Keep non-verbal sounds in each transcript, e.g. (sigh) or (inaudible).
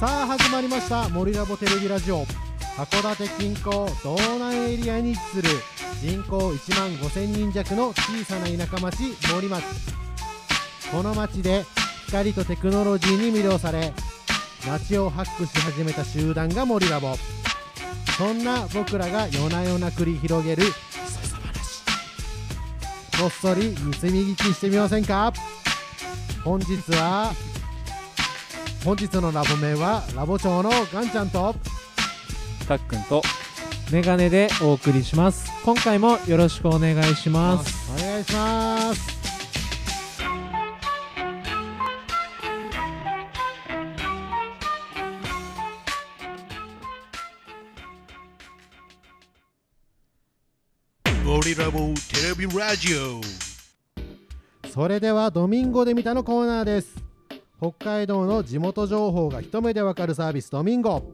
さあ始まりました森ラボテレビラジオ。函館近郊道南エリアに位置する人口1万5000人弱の小さな田舎町森町。この町で光とテクノロジーに魅了され街をハックし始めた集団が森ラボ。そんな僕らが夜な夜な繰り広げるこっそり盗み聞きしてみませんか？本日は本日のラボ名はラボ長のガンちゃんとたっくんとメガネでお送りします。今回もよろしくお願いします。お願いしますゴリラボテレビラジオ。それではドミンゴで見たのコーナーです。北海道の地元情報が一目でわかるサービスドミンゴ。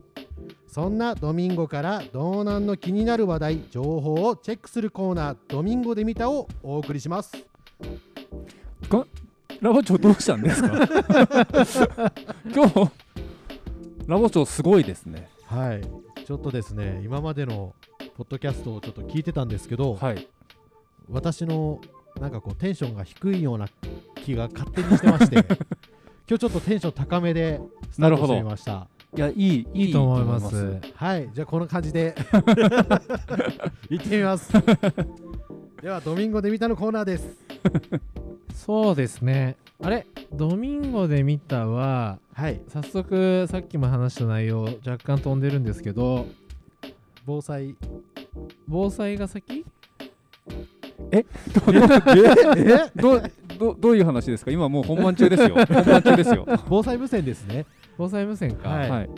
そんなドミンゴから道南の気になる話題情報をチェックするコーナードミンゴで見たをお送りします。ラボ長どうしたんですか？(laughs) 今日ラボ長すごいですね。はい。ちょっとですね今までのポッドキャストをちょっと聞いてたんですけど、はい。私のなんかこうテンションが低いような気が勝手にしてまして (laughs) 今日ちょっとテンション高めでスタートしてみました。いやいいいいと思います。はいじゃあこの感じで。(laughs) 行ってみます。ではドミンゴで見たのコーナーです。そうですね。あれ？ドミンゴで見たははい。早速さっきも話した内容若干飛んでるんですけど防災。防災が先？え？(laughs) どどどういう話ですか？今もう本番中ですよ。(laughs) 本番中ですよ。防災無線ですね。防災無線か、はい。はい。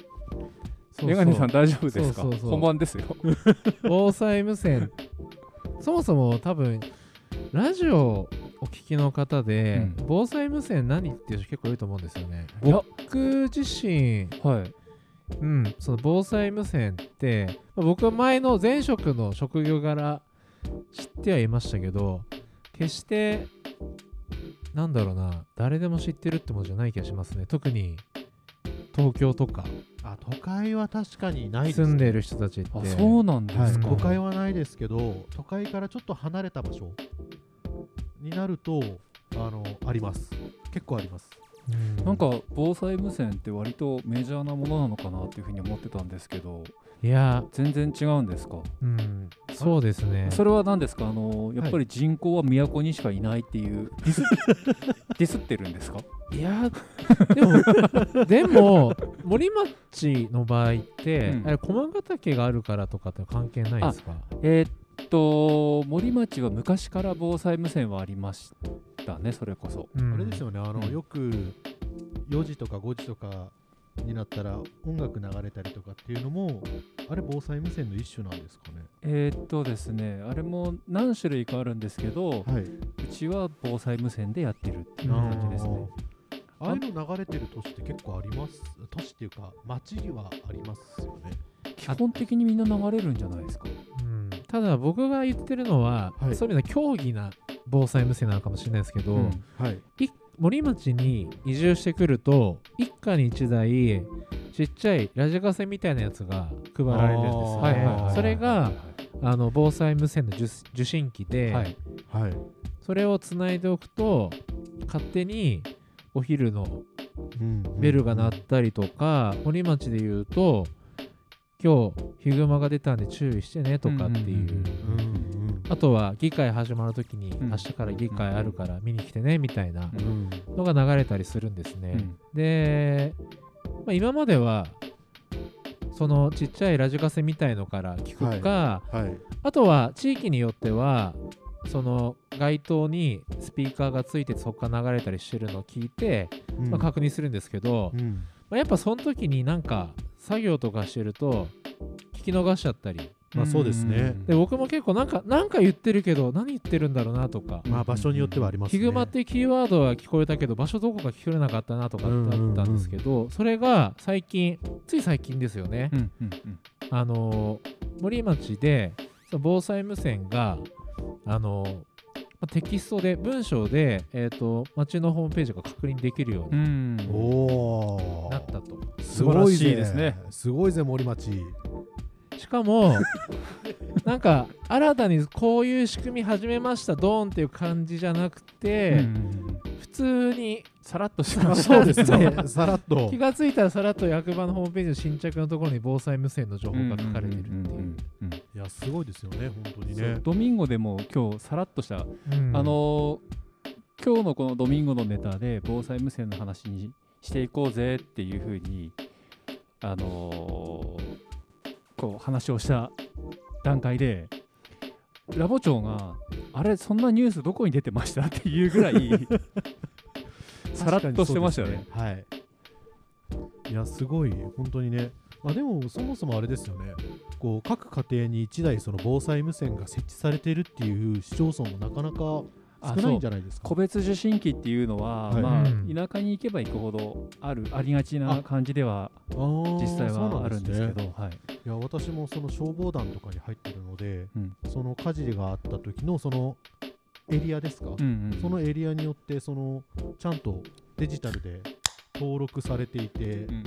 メガネさん大丈夫ですか？本番ですよ。(laughs) 防災無線。そもそも多分ラジオお聞きの方で、うん。防災無線何っていう人結構いると思うんですよね。僕自身はいうん、その防災無線って、まあ僕は前の前職の職業柄知ってはいましたけど、決して、なんだろうな、誰でも知ってるってものじゃない気がしますね。特に東京とか。あ都会は確かにないです住んでる人たちって。あそうなんではい、すか、都会はないですけど都会からちょっと離れた場所になるとあのあります。結構ありますうん。なんか防災無線って割とメジャーなものなのかなっていうふうに思ってたんですけどいや、全然違うんですか？うん、そうですね。それは何ですか？あのやっぱり人口は都にしかいないっていうディス (laughs) ディスってるんですか？いや、でも、でも、森町の場合って、うん。駒ヶ岳があるからとかって関係ないですか？えーっと森町は昔から防災無線はありましたねそれこそ。うん。あれですよねあの、うん。よく4時とか5時とかになったら音楽流れたりとかっていうのもあれ防災無線の一種なんですかね？えーっとですねあれも何種類かあるんですけどはい。うちは防災無線でやってるっていう感じですね。ああいうの流れてる都市って結構あります？都市っていうか町にはありますよね。基本的にみんな流れるんじゃないですか。うんただ僕が言ってるのは、はい。そういう意味では競技な防災無線なのかもしれないですけど、うん。はい。い森町に移住してくると一家に一台ちっちゃいラジカセみたいなやつが配られるんです。よね、はいはいはいそれがあの防災無線の受受信機で、はい。はい。それをつないでおくと勝手にお昼のうん。ベルが鳴ったりとか、森町で言うと今日ヒグマが出たんで注意してねとかっていう,、あとは議会始まるときに、うん。明日から議会あるから見に来てねみたいなうん。のが流れたりするんですね。うん。で、まあ、今まではそのちっちゃいラジカセみたいのから聞くか、はい。あとは地域によってはその街灯にスピーカーがついてそこから流れたりしてるのを聞いて、うん。まあ、確認するんですけど、うん。まあ、やっぱその時になんか作業とかしてると聞き逃しちゃったり。まあそうですね。で僕も結構なんかなんか言ってるけど何言ってるんだろうなとか、まあ場所によってはありますね。ヒグマってキーワードは聞こえたけど場所どこか聞き取れなかったなとかってあったんですけど、それが最近つい最近ですよね、うんうんうん。あのー森町でその防災無線があの、まあテキストで文章で、えー、と町のホームページが確認できるようになったと。すごい素晴らしぜいですね。すごいぜ森町。しかも (laughs) なんか新たにこういう仕組み始めましたドーンっていう感じじゃなくて、うん。普通にさらっとしてました。そうですね。(laughs) さらっと。気がついたらさらっと役場のホームページの新着のところに防災無線の情報が書かれてるっていう。うんいやすごいですよね本当にね。ドミンゴでも今日さらっとした、うん。あのー今日のこのドミンゴのネタで防災無線の話にしていこうぜっていうふうにあのーこう話をした段階でラボ長があれそんなニュースどこに出てましたっていうぐらい (laughs) さらっとしてましたよね。はい。いやすごい本当にね。あでもそもそもあれですよねこう各家庭に1台その防災無線が設置されてるっていう市町村もなかなか少あないんじゃないですか？個別受信機っていうのは、はい。まあうん。田舎に行けば行くほどあるありがちな感じでは実際はあるんですけねど、はい、いや私もその消防団とかに入ってるので、うん。その火事があった時のそのエリアですか、うんうん。そのエリアによってそのちゃんとデジタルで登録されていて、うん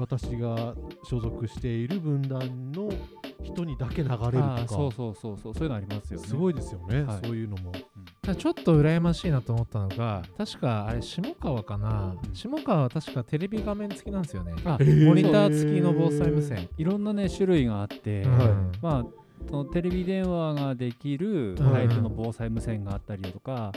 私が所属している分断の人にだけ流れるとあかーそうそうそうそうそういうのありますよね。すごいですよね、はい。そういうのも。ただちょっと羨ましいなと思ったのが確かあれ下川かな、うん。下川は確かテレビ画面付きなんですよね。あモニター付きの防災無線、いろんなね種類があって、まあそのテレビ電話ができるタイプの防災無線があったりだとか、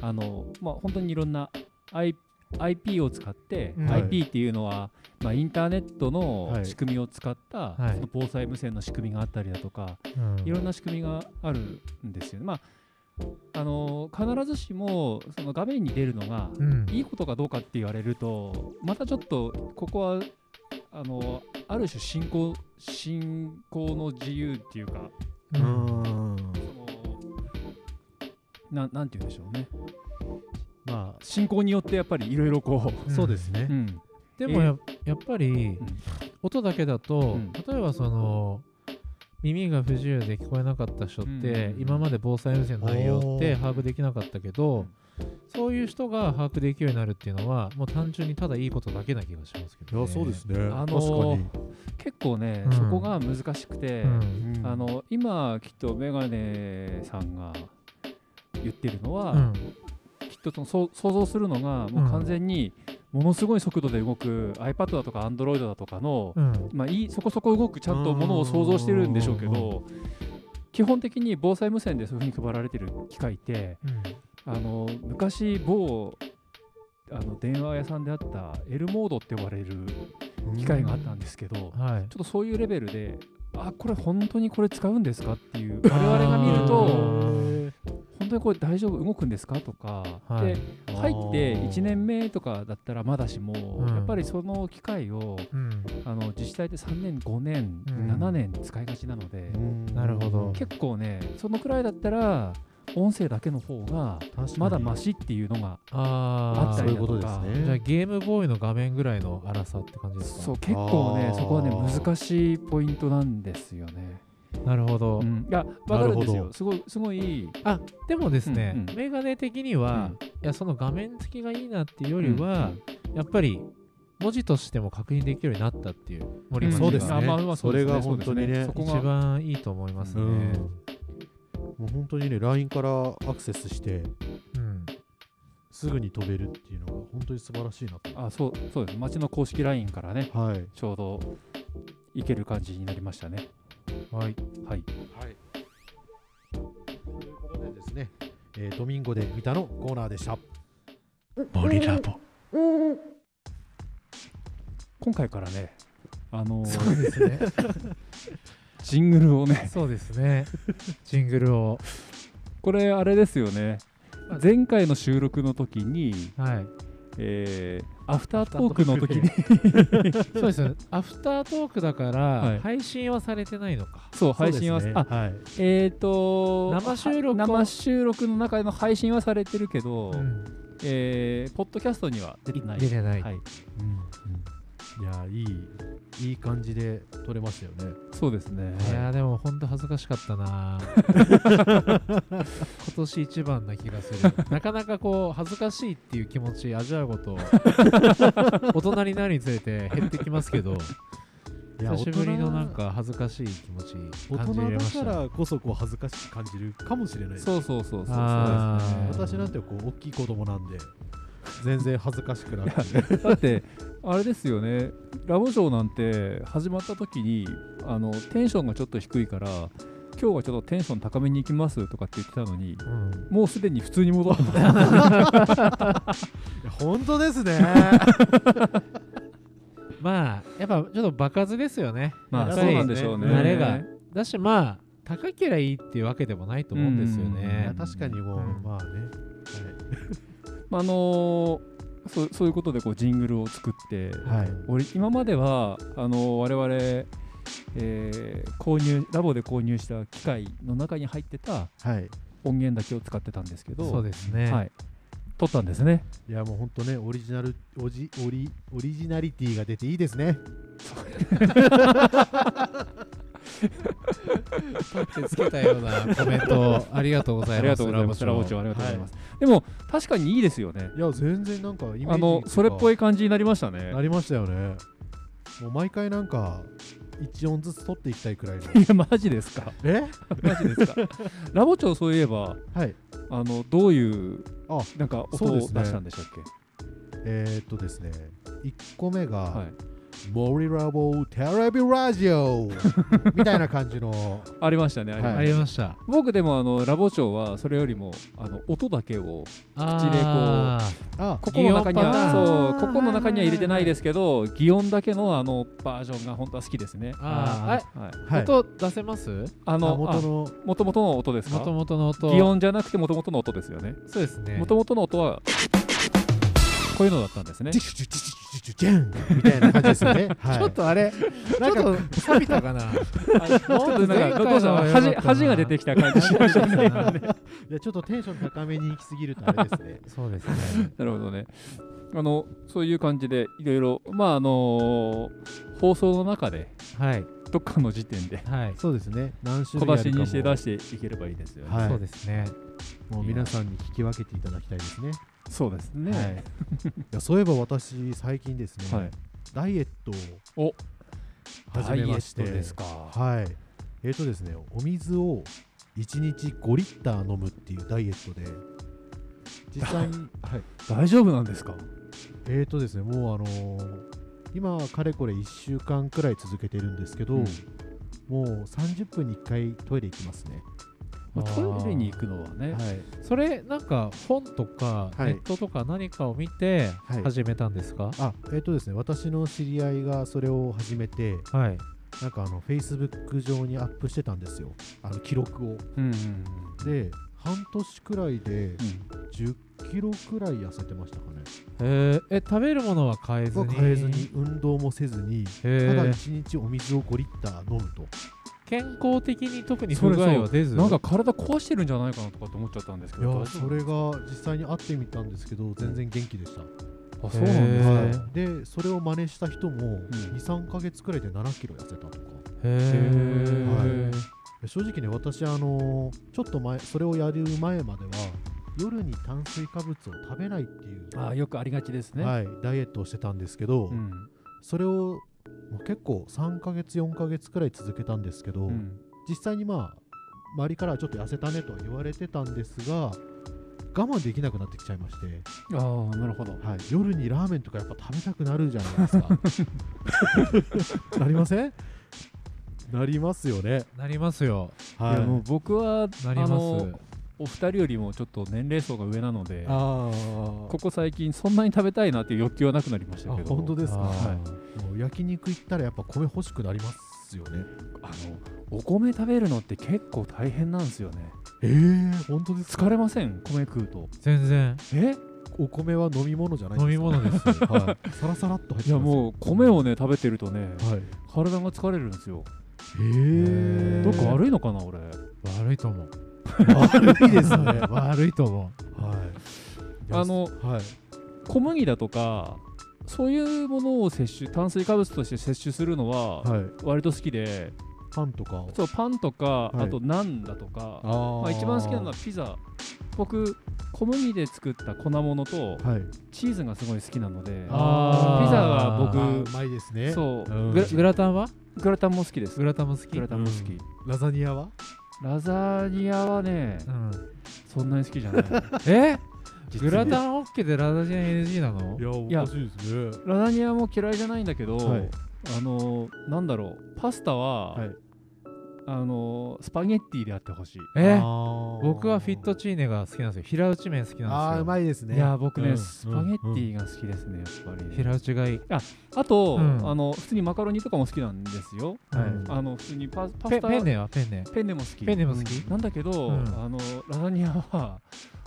あのまあ本当にいろんな I IP を使って、うん。IP っていうのは、まあ、インターネットのはい。仕組みを使った、はい。その防災無線の仕組みがあったりだとか、うん。いろんな仕組みがあるんですよね。まああの必ずしもその画面に出るのがうん。いいことかどうかって言われるとまたちょっとここはあのある種信仰信仰の自由っていうかうん。そのななんて言うんでしょうねま信仰によってやっぱりいろいろこあ、そうですね。う、。うん。でもややっぱりん。音だけだと、うん。例えばその耳が不自由で聞こえなかった人って、うん。今まで防災無線の内容って把握できなかったけど、そういう人が把握できるようになるっていうのはもう単純にただいいことだけな気がしますけど、ね、いや、そうですね。あの確かに。結構ね、うん。そこが難しくて、うん。あの今きっとメガネさんが言ってるのは、とその想像するのがもう完全にものすごい速度で動く iPad だとか Android だとかの、うん。まあ、いいそこそこ動くちゃんとものを想像してるんでしょうけうん。ど基本的に防災無線でそういうふうに配られてる機械ってあの昔某あの電話屋さんであった L モードって呼ばれる機械があったんですけど、はい。っとそういうレベルであこれ本当にこれ使うんですかっていう (laughs) 我々が見るあと当にこれ大丈夫？動くんですか？とか、はい。で入って1年目とかだったらまだしも、うん。やっぱりその機械をうん。あの自治体で3年5年、うん。7年使いがちなので、なるほど。結構ねそのくらいだったら音声だけの方がまだマシっていうのがあったりだとか。そういうことですね。じゃあゲームボーイの画面ぐらいの粗さって感じですか？そう結構ねそこはね難しいポイントなんですよね。なるほど、うん、いやわかるんですなるほど。よすごいすごいあでもですね、うんうん。メガネ的には、うん。いやその画面付きがいいなっていうよりは、やっぱり文字としても確認できるようになったっていう森うん。そうですね。あまあまあそれが本当にね。そうですそこ一が番いいと思いますね。うん。もう本当にね、LINE からアクセスして、うん。すぐに飛べるっていうのが本当に素晴らしいなと。あそうそうです。町の公式 LINE からねはい。ちょうどいける感じになりましたね。はい、はい。はい。ということでですね、えードミンゴで見たのコーナーでした。森ラボ今回からね、あのーそうですね。(laughs) ジングルをね、そうですね。ジングルを。これあれですよね。前回の収録の時に、はい。えーアフタートークの時に、(laughs) そうです。アフタートークだから、はい配信はされてないのか。そう配信は、ねあはい。えっ、と生収録を生収録の中での配信はされてるけど、うんえーポッドキャストには出てない。出てない。はい。いやいいいい感じで撮れましたよねそうですね。いやーでも本当恥ずかしかったな。(laughs) 今年一番な気がする。なかなかこう恥ずかしいっていう気持ち味わうこと (laughs) 大人になるにつれて減ってきますけど久しぶりのなんか恥ずかしい気持ち大感じれ人だました。からこそこう恥ずかしく感じるかもしれないですそうそうそうそうそうですね。私なんてこう大きい子供なんで全然恥ずかしくなくて。だってあれですよね。ラボショーなんて始まった時にあのテンションがちょっと低いから今日はちょっとテンション高めに行きますとかって言ってたのにうん。もうすでに普通に戻るいや本当ですね。(laughs) まあやっぱちょっと爆発ですよね。まあそうなんでしょうね。慣れが。だしまあ高けりゃいいっていうわけでもないと思うんですようん。確かにもう、うん。まあね、まああのーそうそういうことでこうジングルを作って、はい。はい、俺今まではあの我々、えー購入ラボで購入した機械の中に入ってたはい、音源だけを使ってたんですけどそうですね、はい、撮ったんですね。いやもう本当ねオリジナルオジオリオリジナリティが出ていいですね (laughs) 取ってつけたようなコメントありがとうございますありがとうございます。ラボ長ありがとうございます。でも確かにいいですよね。いや全然なんかイメあのそれっぽいい感じになりましたね。なりましたよねもう毎回なんか1音ずつ取っていきたいくらいのいやマジですか？え？マジですか？(laughs) ラボ長そういえばはいあのどういうあなんか音を出したんでしたっけ？えー、っとですね1個目が、はい。モリラボテレビラジオみたいな感じの。ありましたね。ありました。ありました。僕でもあのラボ長はそれよりもあの音だけを口でこうあここの中にはそうここの中には入れてないですけど擬音だけのあのバージョンが本当は好きですね。あー。はい。あはい。音出せます？ああの元のもともとの音ですか？元々の音。擬音じゃなくてもともとの音ですよね。そうですね。もともとの音はこういうのだったんですねジ。ュジュジュジュジュジュンみたいな感じですよね、はい、ちょっとあれちょっと錆びたかなちょっとなんかどうしたの恥恥が出てきた感じしましたね。いやちょっとテンション高めに行き過ぎるとあれですねそうですねなるほどね。あのそういう感じでいろいろまああの放送の中ではいどっかの時点ではいそうですね何種小出し類あるかもにして出していければいいですよね。はいそうですねもう皆さんに聞き分けていただきたいですねそうですね。はい、(laughs) いやそういえば私最近ですね、はい。ダイエットをお始めましてですか。はいえーとですねお水を1日5リッター飲むっていうダイエットで実際に、(laughs) はい、大丈夫なんですか？えーとですねもうあのー今かれこれ1週間くらい続けてるんですけど、うんもう30分に1回トイレ行きますねまあ、トイレに行くのはね。はい。それなんか本とかはい。ネットとか何かを見てはい。始めたんですか？あえーとですね私の知り合いがそれを始めてはい。なんかあの Facebook 上にアップしてたんですよ。あの記録を。うんうんうんで半年くらいでうん。10キロくらい痩せてましたかね。えー。え食べるものは変えずに？変えずに運動もせずにへただー1日お水を5リッター飲むと健康的に特にそれ不具合は出ず。なんか体壊してるんじゃないかなとかって思っちゃったんですけど。それが実際に会ってみたんですけど全然元気でした、あそうなんですね。でそれを真似した人もん。23か月くらいで7キロ痩せたとか。へで正直ね私あのーちょっと前それをやる前までは夜に炭水化物を食べないっていう、あよくありがちですね。はい、ダイエットをしてたんですけど、うん。それを結構3ヶ月4ヶ月くらい続けたんですけど、うん。実際にまあ周りからはちょっと痩せたねとは言われてたんですが我慢できなくなってきちゃいまして、ああなるほど。はい、夜にラーメンとかやっぱ食べたくなるじゃないですか。(laughs) なりません？なりますよね。なりますよ。はい。いやもう僕はなります。あのお二人よりもちょっと年齢層が上なのであここ最近そんなに食べたいなっていう欲求はなくなりましたけどあ本当ですかはい焼肉行ったらやっぱ米欲しくなりますよね。あのお米食べるのって結構大変なんですよね。えー、本当ですか？疲れません？米食うと。全然。え？お米は飲み物じゃないん飲みですか？物ですはい、サラサラっと入ってます。いやもう米をね食べてるとねはい。体が疲れるんですよ。へえどっか悪いのかな俺？悪いと思う。悪いですね。は (laughs) 悪いと思い。あのはい。小麦だとかそういうものを摂取炭水化物として摂取するのははい。割と好きで、パンとか？そうパンとか、はい。あとナンだとかまあ、一番好きなのはピザ。僕小麦で作った粉物とはい。チーズがすごい好きなのでピザが僕うまいですね。そう。うん。グラタンは？グラタンも好きです。グラタンも好き。グラタンも好き、うん。ラザニアは？ラザニアはねうん。そんなに好きじゃない。(laughs) え？グラタン OK でラザニア NG なの？いややおかしいですね。ラザニアも嫌いじゃないんだけど、はい。あのなんだろうパスタは、はい。あのスパゲッティであってほしい。え？僕はフィットチーネが好きなんですよ。平打ち麺好きなんですよ。あーうまいですね。いや僕ね、うん。スパゲッティが好きですねやっぱり。平打ちがいい。あと、うん。あの普通にマカロニとかも好きなんですよ。あの普通にパパスタペペンネはペンネ。ペンネも好き。ペンネも好き。なん。だけど、うん。あのラザニアは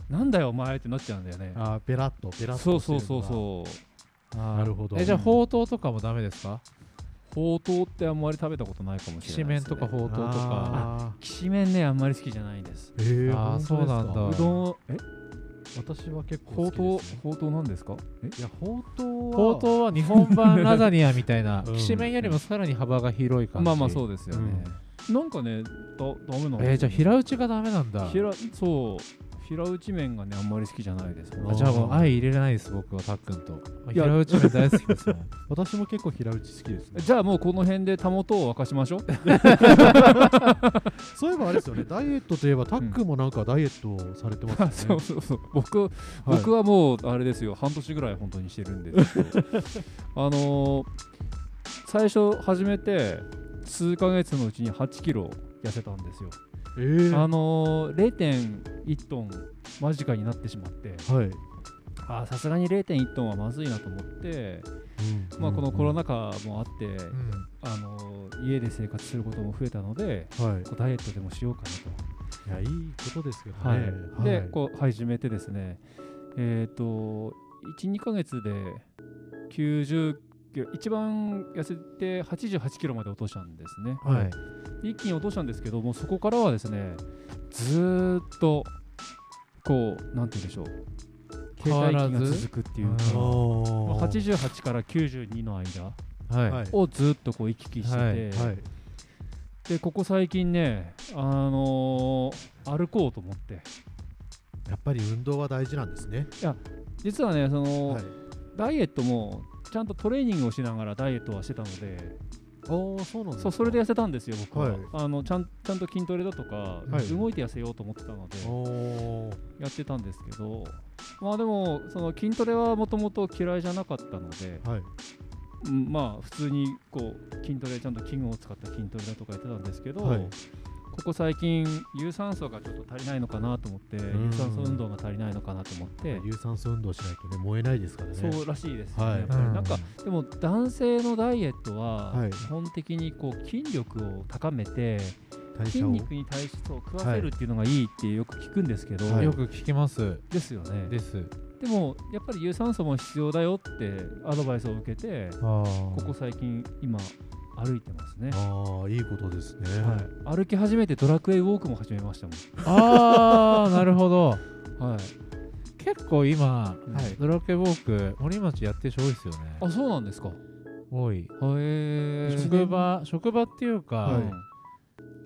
なんだよお前ってなっちゃうんだよね。あーペラッとペラッそうとそうるのがそうそうなるほど。えじゃあほうとうとかもダメですか？ほうとうってあんまり食べたことないかもきしれないです、ね、しめんとかほうとうとか。あきしめんねあんまり好きじゃないです。ーえーあそうなんだ。うどんえ？私は結構ほうとうほうとうなんですか？え？いやほうとうは。ほうとうは日本版ラザニアみたいなうん。きしめんよりもさらに幅が広い感じ。まあまあそうですよね、なんかねだダメなのえーじゃあ平打ちがダメなんだ。平そう平打ち麺がねあんまり好きじゃないです。ねあじゃあもう相入れれないです僕はたっくんと。いや。平打ち麺大好きですもん (laughs) 私も結構平打ち好きですね。じゃあもうこの辺でたもとを沸かしましょう。(laughs) そういえばあれですよね。ダイエットといえばタックもなんかダイエットされてますよね。(laughs) そうそうそう。僕,、僕はもうあれですよ。半年ぐらい本当にしてるんですけど。あのー最初始めて数ヶ月のうちに8キロ痩せたんですよ、えー。あのー、0.1トン間近になってしまって。はい。あーさすがに0.1トンはまずいなと思って、まあ、このコロナ禍もあって、うん。あのー家で生活することも増えたのではい。こうダイエットでもしようかなと。いやいいことですけどはい。ねでこう始めてですねえっ、と12ヶ月で90キロ一番痩せて88キロまで落としたんですね。はい。はい一気に落としたんですけどもうそこからはですねずーっとこうなんて言うんでしょう。停滞期ずが続くっていうかうんあまあー88から92の間はい。はいをずっとこう行き来してて、はい。はい。でここ最近ねあのー歩こうと思って。やっぱり運動は大事なんですね。実はねその、はい。ダイエットもちゃんとトレーニングをしながらダイエットはしてたので、おおそうなんそうそれで痩せたんですよ、僕は。はい。あのちゃんちゃんと筋トレだとか、はい。動いて痩せようと思ってたので、やってたんですけど、まあでも、その筋トレはもともと嫌いじゃなかったので、はい。うんまあ普通にこう筋トレ、ちゃんと器具を使った筋トレだとかやってたんですけど、はいここ最近、有酸素がちょっと足りないのかなと思って、ん。有酸素運動が足りないのかなと思って、有酸素運動しないとね燃えないですからね。そうらしいですよね、はい。やっぱり。うん。なんかでも男性のダイエットははい。基本的にこう筋力を高めて筋肉に対してそう食わせるっていうのがいいってよく聞くんですけど、はい。よく聞きます。ですよね。です。でもやっぱり有酸素も必要だよってアドバイスを受けてここ最近今歩いてますね、ああいいことですね。はい、歩き始めてドラクエウォークも始めましたもあーなるほど。ん、はい、結構今はい。ドラクエウォーク森町やってる人多いですよね。あそうなんですか。へ多い。え職場職場っていうか、はい。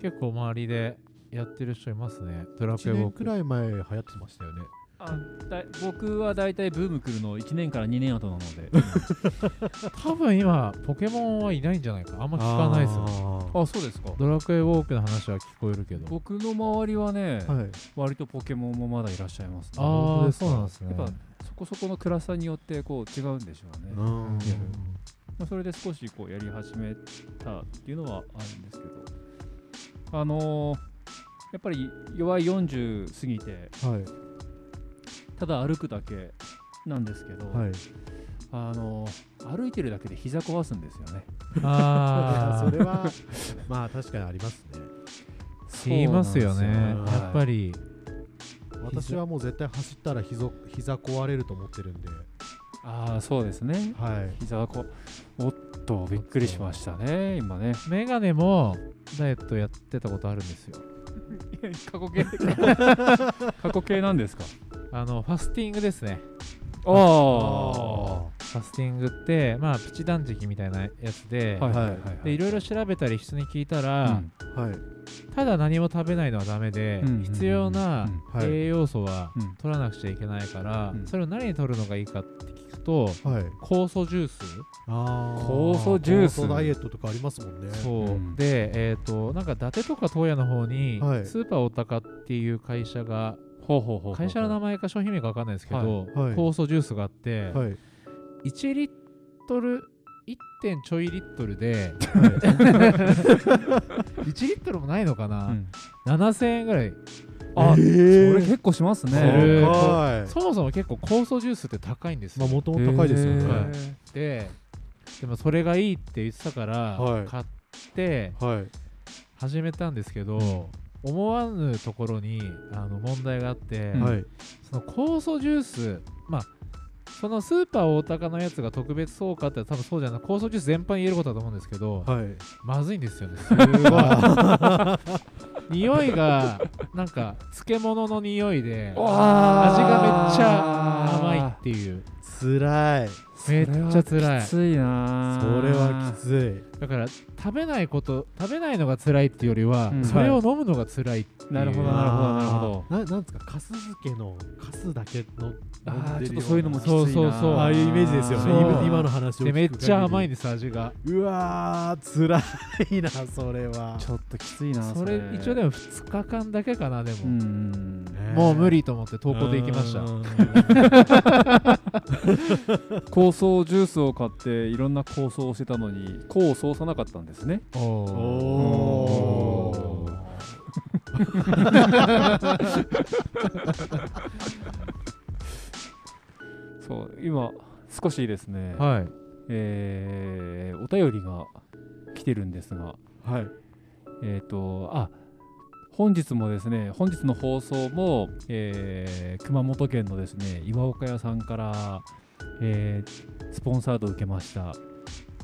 結構周りでやってる人いますね。ドラクエ1ウォーク。年くらい前流行ってましたよねあだい僕は大体ブーム来るの1年から2年後なので。(laughs) 多分今ポケモンはいないんじゃないか。あんま聞かないですよ。ああそうですか。ドラクエウォークの話は聞こえるけど。僕の周りはね、ーはい。割とポケモンもまだいらっしゃいます。ね。ああそうなんですね。やっぱそこそこの暗さによってこう違うんでしょうね。うん。まあ、それで少しこうやり始めたっていうのはあるんですけど、あのーやっぱり弱い40過ぎてはいただ歩くだけなんですけど、はい。あのー歩いてるだけで膝壊すんですよね。ああ (laughs) それは (laughs) まあ確かにありますね。言いますよね。そうなんですよやっぱり。私はもう絶対走ったら膝膝壊れると思ってるんで。ああそうですね。はい。膝がこうおっとびっくりしましたね今ね。メガネもダイエットやってたことあるんですよ。(laughs) 過去形。過去形なんですか？あのファスティングですね。ああファスティングってまあプチ断食みたいなやつで、はいはいはいでいろいろ調べたり人に聞いたら、うん。はい。ただ何も食べないのはダメで、うん必要な栄養素はうん。取らなくちゃいけないから、うん。それを何に取るのがいいかって聞くとはい。酵素ジュース、あー。酵素ジュース。酵素ダイエットとかありますもんね。そう、うん。でえっ、となんか伊達とか東野の方に、はい。スーパーオタカっていう会社が会社の名前か商品名か分かんないですけど、酵素ジュースがあって、はい。1リットル 1. 点ちょいリットルで (laughs) 1リットルもないのかな、うん。7000円ぐらい。あ、えー。それ結構しますね。そもそも結構酵素ジュースって高いんですよ、まあ元々高いですよね。へーはい。ででもそれがいいって言ってたから、はい。買ってはい。始めたんですけど、思わぬところにあの問題があって、うんはい。その酵素ジュースまあそのスーパー大高のやつが特別そうかって多分そうじゃない。酵素ジュース全般言えることだと思うんですけど、はい。まずいんですよね。すごい。(laughs) 匂いがなんか漬物の匂いで味わがめっちゃ甘いっていうつらい。めっちゃ辛い。きついな。それはきつだから食べないこと食べないのが辛いっていうよりは、うん。それを飲むのが辛いっていう、なるほいどなるほどなるほど。ななんですかかす漬けのかすだけのあー飲んでるよちょっとそういうのもきついな。そうそう。そうああいうイメージですよね。そう。今今の話をで。めっちゃ甘いんでです味が。うわーつらいなそれは。ちょっときついなそれ。一応でも2日間だけかなでも、うんもう無理と思って投稿で行きました。うん。(laughs) 酵素ジュースを買っていろんな構想をしてたのに功を奏さなかったんですね。おおーそう今少しですね、はい。えーお便りが来てるんですが。はい。えっ、とあ本日もですね本日の放送も、えー熊本県のですね岩岡屋さんから、えースポンサードを受けました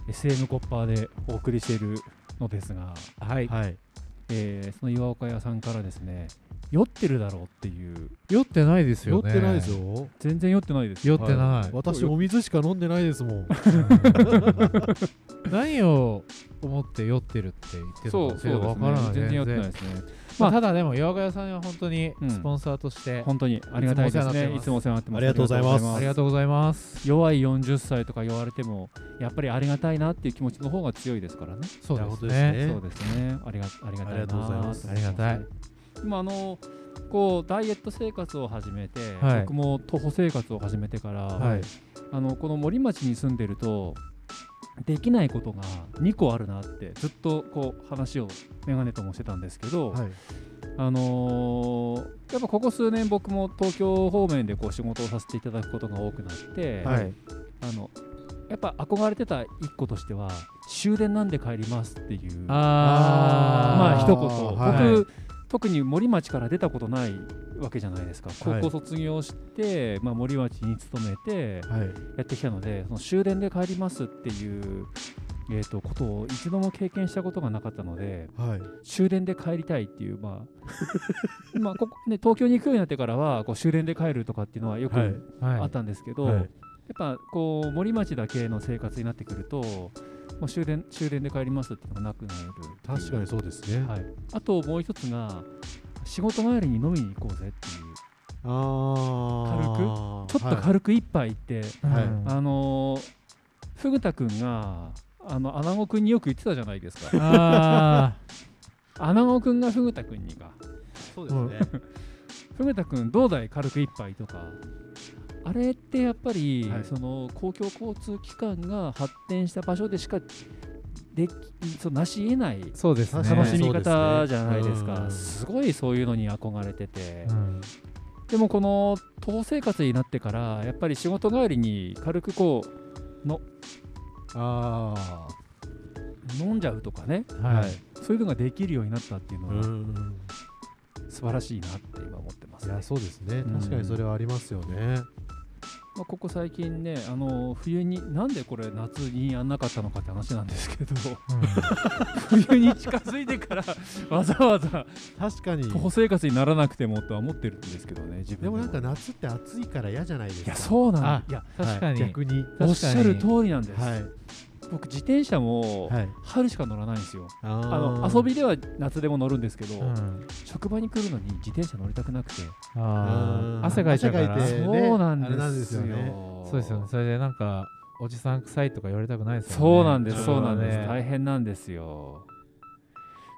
SM コッパーでお送りしているのですが、はい。はい。えーその岩岡屋さんからですね酔ってるだろうっていう。酔ってないです酔よね。ってないですよ。全然酔ってないです。酔ってない、はい。私お水しか飲んでないですもん。(laughs) 何を思って酔ってるって言ってるそうのかそうですからない全然酔ってないですねまあ、ま (laughs) あただでも岩岡屋さんは本当にうん。スポンサーとして、本当にありがたいですね。いいつもつもお世話になってます。ありがとうございます。ありがとうございます。弱い40歳とか言われてもやっぱりありがたいなっていう気持ちの方が強いですからね。そうですね。どですねそうですね。ありがありがたいなありがとうございます。ありがたい。今あのこうダイエット生活を始めて、はい。僕も徒歩生活を始めてから、はい。あのこの森町に住んでるとできないことが2個あるなってずっとこう話をメガネともしてたんですけど、はい。あのーやっぱここ数年僕も東京方面でこう仕事をさせていただくことが多くなって、はい。あのやっぱ憧れてた一個としては終電なんで帰りますっていうあー。まあ一言、はい。僕特に森町から出たことないわけじゃないですか。高校卒業して、まあ、森町に勤めてはい。やってきたのでその終電で帰りますっていう、えー、とことを一度も経験したことがなかったのではい。終電で帰りたいっていうまあ (laughs) まあここ、ね、東京に行くようになってからはこう終電で帰るとかっていうのはよくはい。はい。あったんですけど、はい。やっぱこう森町だけの生活になってくるともう終電終電で帰りますっていうのがなくなる確かにそうですね。はい、あともう一つが仕事帰りに飲みに行こうぜっていう。ああちょっと軽く一杯行って、はい。うんあのー、フグタ君があの穴子君によく言ってたじゃないですか。あ穴子君がフグタ君にか。そうですね。フグタ君どうだい？軽く一杯とかあれってやっぱり、はい。その公共交通機関が発展した場所でしかできそうなし得ないーそうですね。楽しみ方じゃないですか、うんすごいそういうのに憧れてて、うん。でもこの徒歩生活になってからやっぱり仕事帰りに軽くこうのあ飲んじゃうとかね。あはい。そういうのができるようになったっていうのはうん。素晴らしいなって今思ってます、ね。いやそうですね。うん。確かにそれはありますよねまあ、ここ最近ね、あの冬になんでこれ夏にやんなかったのかって話なんですけど冬に近づいてからわざわざ確かに。徒歩生活にならなくてもとは思ってるんですけどね自分でも。なんか夏って暑いから嫌じゃないですか。いやそうなんあいや確かに、逆に確かに。おっしゃる通りなんです、はい僕自転車もはい。春しか乗らないんですよ、ああのー遊びでは夏でも乗るんですけど、うん。職場に来るのに自転車乗りたくなくて汗かいちゃうからそうなんですすよね。そうですよね。それでなんかおじさん臭いとか言われたくないですよね。そうなんです、そうなんです、で大変なんですよ。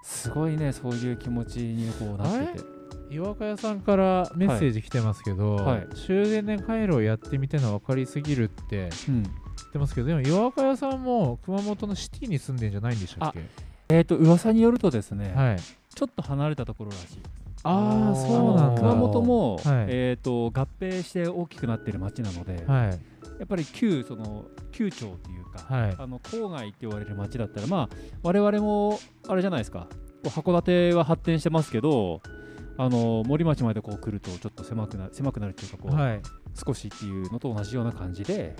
すごいね、そういう気持ちにこうなってて。岩岡屋さんからメッセージ来てますけど、はい。終電で回路をやってみての分かりすぎるってうん、言ってますけどでも岩岡屋さんも熊本のシティに住んでんじゃないんでしたっけ？えっ、と、噂によるとですね、はい。ちょっと離れたところらしい。ああそうなんだ。熊本も、はい。えっ、と、合併して大きくなってる町なので、はい。やっぱり旧、その、旧町っていうか、はい。あの郊外って言われる町だったら、まあ、我々も、あれじゃないですか、函館は発展してますけど、あの森町までこう来るとちょっと狭くな狭くなるっていうかこう、はい。少しっていうのと同じような感じで、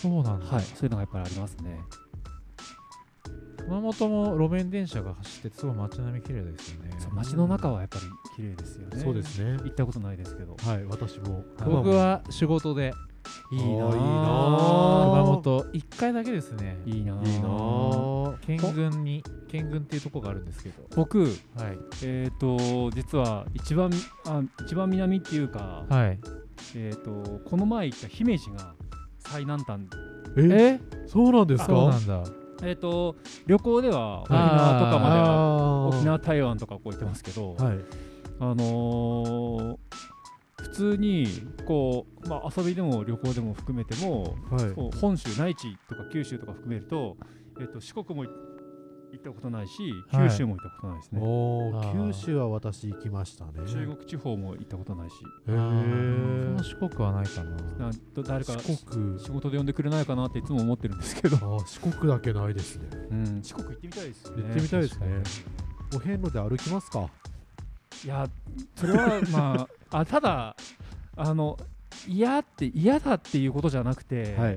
そうなんだ、はい、そういうのがやっぱりありますね。熊本も路面電車が走ってすごい街並み綺麗ですよね。街の中はやっぱり綺麗ですよね。そうですね。行ったことないですけど。はい私も。僕は仕事で。いいなぁいいなぁ熊本1回だけですね。いいなぁいいなぁ県軍に県軍っていうとこがあるんですけど。僕、はい。えっ、と、実は一番あ一番南っていうか、はい。えっ、と、この前行った姫路が最南端。え？え？そうなんですか？そうなんだ。えっ、と、旅行では沖縄とかまでは、沖縄、台湾とかこう行ってますけど、はい。あのー普通にこう、まあ、遊びでも旅行でも含めても、はい。本州内地とか九州とか含めると,、えっと四国もい行ったことないしはい。九州も行ったことないですね、九州は私行きましたね。中国地方も行ったことないし。へそーの四国はないかな。など誰か四国。仕事で呼んでくれないかなっていつも思ってるんですけど、四国だけないですね。うん、四国行ってみたいですよね。行ってみたいですね。お遍路で歩きますか？にいやそれはまあ (laughs) あただあの嫌って嫌だっていうことじゃなくて、はい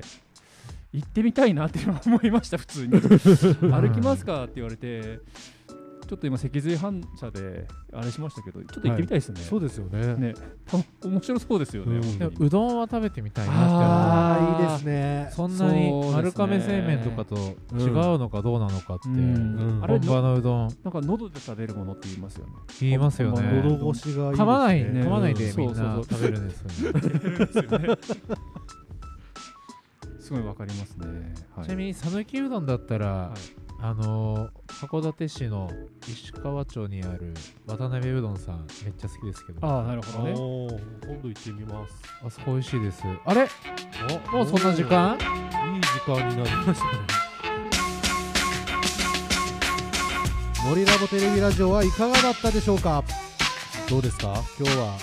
行ってみたいなって思いました普通に。(laughs) 歩きますかって言われてちょっと今脊髄反射であれしましたけどちょっと行ってみたいですね、そうですよね。ね。た面白そうですよね、うん。うどんは食べてみたいなああいいですね。そんなに丸亀製麺とかと違うのかどうなのかって、う。ん。うん。あれ本場のうどん。なんか喉で食べるものって言いますよね。言いますよね。喉越しがいいですね。噛まない、ね噛まないでうん。みんなそうそうそう。食べるんですよね (laughs) (laughs) すごいわかりますね、はい、ちなみに讃岐うどんだったら、はい。あのー函館市の石川町にある渡辺うどんさんめっちゃ好きですけど。ああなるほどね。今度行ってみます。あそこ美味しいです。あれ？おもうそんな時間？いい時間になりましたね。森ラボテレビラジオはいかがだったでしょうか？どうですか？今日は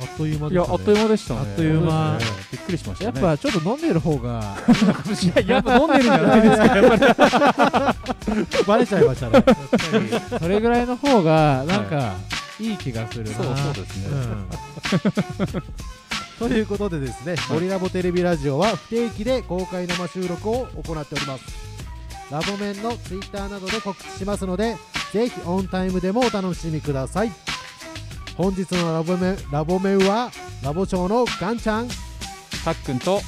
あっという間でしたね。いやあっという間でしたね。あっという間。ねびっくりしましたね。やっぱちょっと飲んでる方がいや (laughs) やっぱ飲んでるんじゃないですかやっぱり。バレちゃいましたね。それぐらいの方がなんかい。い気がするな、そうそうですね。うん。(laughs) ということでですね、森ラボテレビラジオは不定期で公開生収録を行っております。ラボメンのツイッターなどで告知しますのでぜひオンタイムでもお楽しみください本日のラボメンラボメンはラボ長のガンちゃん。たっくんと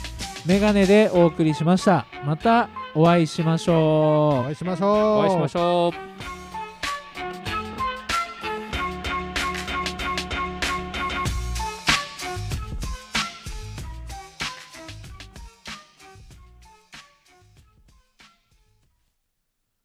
メガネでお送りしました。またお会いしましょう。お会いしましょう。お会いしましょう